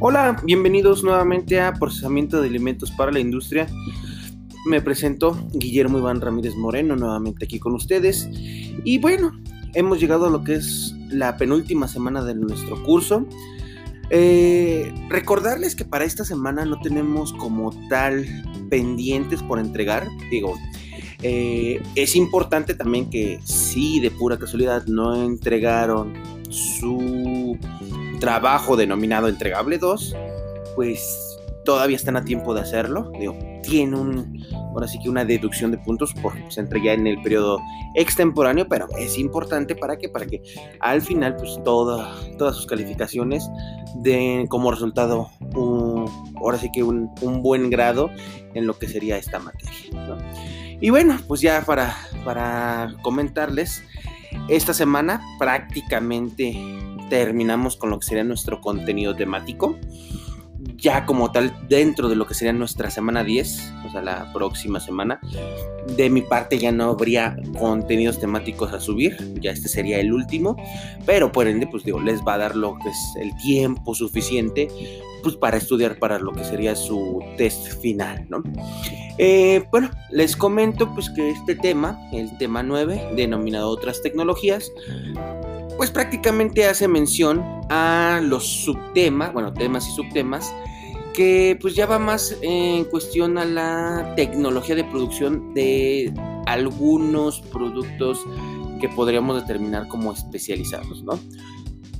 Hola, bienvenidos nuevamente a Procesamiento de Alimentos para la Industria. Me presento Guillermo Iván Ramírez Moreno, nuevamente aquí con ustedes. Y bueno, hemos llegado a lo que es la penúltima semana de nuestro curso. Eh, recordarles que para esta semana no tenemos como tal pendientes por entregar. Digo, eh, es importante también que si de pura casualidad no entregaron su trabajo denominado entregable 2, pues todavía están a tiempo de hacerlo. Digo, tiene un, ahora sí que una deducción de puntos porque se entrega en el periodo extemporáneo, pero es importante para que, para que al final, pues todas sus calificaciones den como resultado un, ahora sí que un, un, buen grado en lo que sería esta materia. Y bueno, pues ya para, para comentarles, esta semana prácticamente terminamos con lo que sería nuestro contenido temático. Ya como tal, dentro de lo que sería nuestra semana 10, o sea, la próxima semana, de mi parte ya no habría contenidos temáticos a subir, ya este sería el último, pero por ende, pues digo, les va a dar lo que es el tiempo suficiente pues para estudiar para lo que sería su test final, ¿no? Eh, bueno, les comento pues que este tema, el tema 9, denominado otras tecnologías, pues prácticamente hace mención a los subtemas, bueno, temas y subtemas, que pues ya va más en cuestión a la tecnología de producción de algunos productos que podríamos determinar como especializados, ¿no?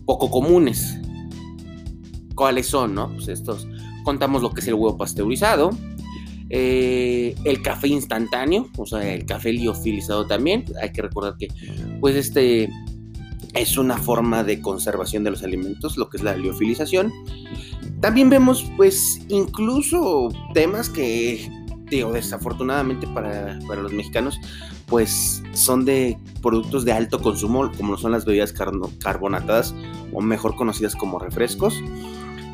Poco comunes. ¿Cuáles son, no? Pues estos, contamos lo que es el huevo pasteurizado, eh, el café instantáneo, o sea, el café liofilizado también. Hay que recordar que, pues, este es una forma de conservación de los alimentos, lo que es la liofilización. También vemos, pues, incluso temas que, digo, desafortunadamente para, para los mexicanos, pues son de productos de alto consumo, como son las bebidas carbonatadas, o mejor conocidas como refrescos.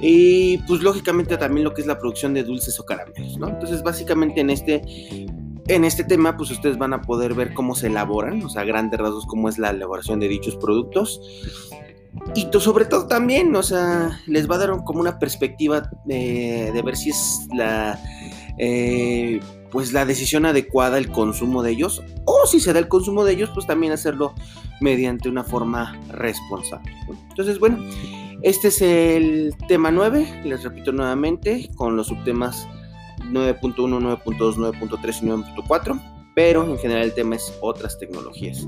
Y pues lógicamente también lo que es la producción de dulces o caramelos, ¿no? Entonces básicamente en este en este tema, pues ustedes van a poder ver cómo se elaboran, o sea, grandes rasgos, cómo es la elaboración de dichos productos. Y sobre todo también, o sea, les va a dar como una perspectiva de, ver si es la, eh, pues la decisión adecuada el consumo de ellos, o si se da el consumo de ellos, pues también hacerlo mediante una forma responsable. Entonces, bueno, este es el tema 9, les repito nuevamente, con los subtemas 9.1, 9.2, 9.3 y 9.4, pero en general el tema es otras tecnologías.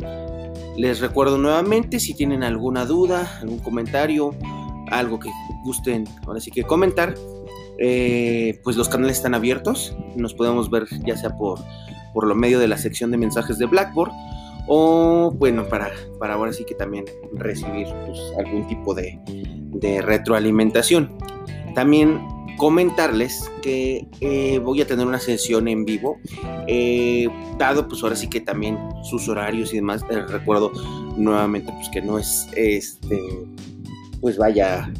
Les recuerdo nuevamente, si tienen alguna duda, algún comentario, algo que gusten ahora sí que comentar, eh, pues los canales están abiertos, nos podemos ver ya sea por, por lo medio de la sección de mensajes de Blackboard o bueno, para, para ahora sí que también recibir pues, algún tipo de, de retroalimentación. También comentarles que eh, voy a tener una sesión en vivo, eh, dado pues ahora sí que también sus horarios y demás, eh, recuerdo nuevamente pues que no es este pues vaya,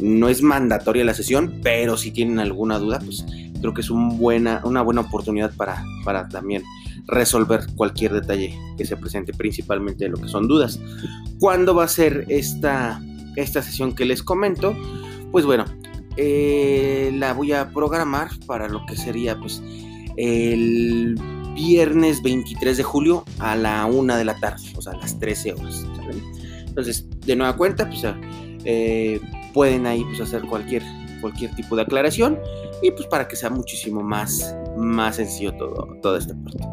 no es mandatoria la sesión, pero si tienen alguna duda, pues creo que es un buena, una buena oportunidad para, para también resolver cualquier detalle que se presente, principalmente lo que son dudas. ¿Cuándo va a ser esta, esta sesión que les comento? Pues bueno, eh, la voy a programar para lo que sería pues el viernes 23 de julio a la 1 de la tarde, o sea, a las 13 horas. Entonces, de nueva cuenta, pues eh, pueden ahí pues, hacer cualquier, cualquier tipo de aclaración y pues para que sea muchísimo más, más sencillo todo, toda esta parte.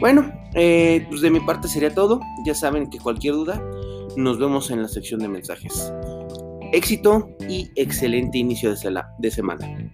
Bueno, eh, pues de mi parte sería todo. Ya saben que cualquier duda, nos vemos en la sección de mensajes éxito y excelente inicio de, semana.